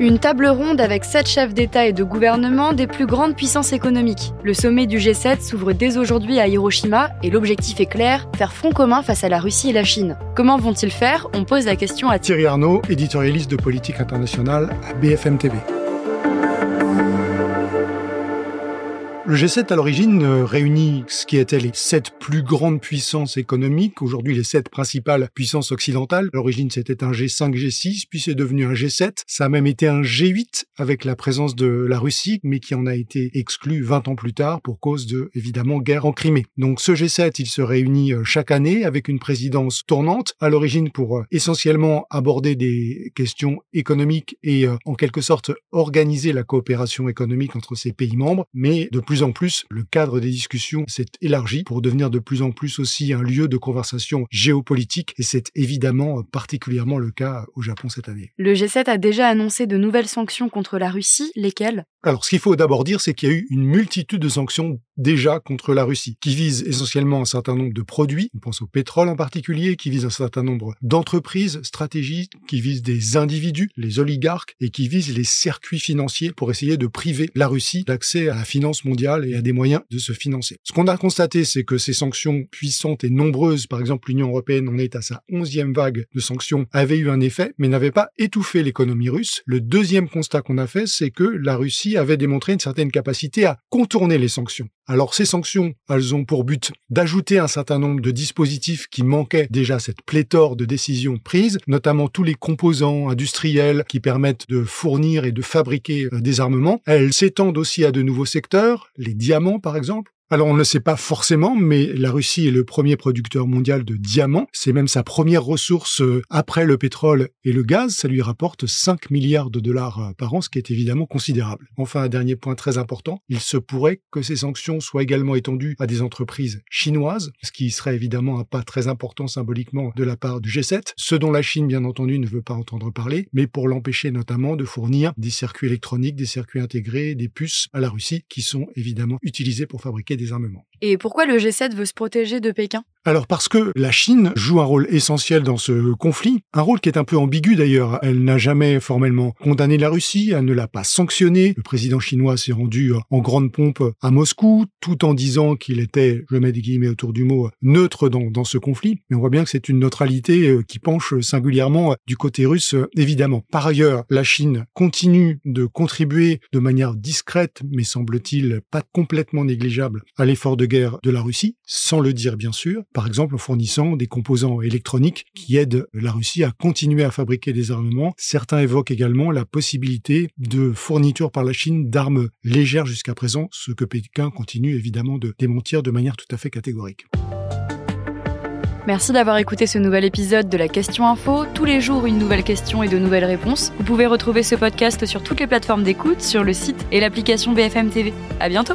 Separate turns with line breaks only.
Une table ronde avec sept chefs d'État et de gouvernement des plus grandes puissances économiques. Le sommet du G7 s'ouvre dès aujourd'hui à Hiroshima et l'objectif est clair, faire front commun face à la Russie et la Chine. Comment vont-ils faire? On pose la question à
Thierry Arnaud, éditorialiste de politique internationale à BFM TV. Le G7 à l'origine euh, réunit ce qui étaient les sept plus grandes puissances économiques, aujourd'hui les sept principales puissances occidentales. À l'origine c'était un G5, G6, puis c'est devenu un G7. Ça a même été un G8 avec la présence de la Russie, mais qui en a été exclu 20 ans plus tard pour cause de, évidemment, guerre en Crimée. Donc ce G7, il se réunit euh, chaque année avec une présidence tournante, à l'origine pour euh, essentiellement aborder des questions économiques et en quelque sorte organiser la coopération économique entre ces pays membres, mais de plus plus en plus, le cadre des discussions s'est élargi pour devenir de plus en plus aussi un lieu de conversation géopolitique. Et c'est évidemment particulièrement le cas au Japon cette année.
Le G7 a déjà annoncé de nouvelles sanctions contre la Russie, lesquelles?
Alors ce qu'il faut d'abord dire, c'est qu'il y a eu une multitude de sanctions déjà contre la Russie, qui visent essentiellement un certain nombre de produits, on pense au pétrole en particulier, qui visent un certain nombre d'entreprises stratégiques, qui visent des individus, les oligarques, et qui visent les circuits financiers pour essayer de priver la Russie d'accès à la finance mondiale et à des moyens de se financer. Ce qu'on a constaté, c'est que ces sanctions puissantes et nombreuses, par exemple l'Union européenne en est à sa onzième vague de sanctions, avaient eu un effet, mais n'avaient pas étouffé l'économie russe. Le deuxième constat qu'on a fait, c'est que la Russie avait démontré une certaine capacité à contourner les sanctions. Alors ces sanctions, elles ont pour but d'ajouter un certain nombre de dispositifs qui manquaient déjà cette pléthore de décisions prises, notamment tous les composants industriels qui permettent de fournir et de fabriquer euh, des armements. Elles s'étendent aussi à de nouveaux secteurs, les diamants par exemple, alors on ne le sait pas forcément, mais la Russie est le premier producteur mondial de diamants. C'est même sa première ressource euh, après le pétrole et le gaz. Ça lui rapporte 5 milliards de dollars euh, par an, ce qui est évidemment considérable. Enfin, un dernier point très important, il se pourrait que ces sanctions soient également étendues à des entreprises chinoises, ce qui serait évidemment un pas très important symboliquement de la part du G7, ce dont la Chine bien entendu ne veut pas entendre parler, mais pour l'empêcher notamment de fournir des circuits électroniques, des circuits intégrés, des puces à la Russie, qui sont évidemment utilisés pour fabriquer des armements.
Et pourquoi le G7 veut se protéger de Pékin?
Alors parce que la Chine joue un rôle essentiel dans ce conflit, un rôle qui est un peu ambigu d'ailleurs. Elle n'a jamais formellement condamné la Russie, elle ne l'a pas sanctionné. Le président chinois s'est rendu en grande pompe à Moscou, tout en disant qu'il était, je mets des guillemets autour du mot, neutre dans, dans ce conflit. Mais on voit bien que c'est une neutralité euh, qui penche singulièrement du côté russe, euh, évidemment. Par ailleurs, la Chine continue de contribuer de manière discrète, mais semble-t-il pas complètement négligeable, à l'effort de de la Russie, sans le dire bien sûr par exemple en fournissant des composants électroniques qui aident la Russie à continuer à fabriquer des armements. Certains évoquent également la possibilité de fourniture par la Chine d'armes légères jusqu'à présent, ce que Pékin continue évidemment de démentir de manière tout à fait catégorique.
Merci d'avoir écouté ce nouvel épisode de la Question Info. Tous les jours, une nouvelle question et de nouvelles réponses. Vous pouvez retrouver ce podcast sur toutes les plateformes d'écoute, sur le site et l'application BFM TV. À bientôt!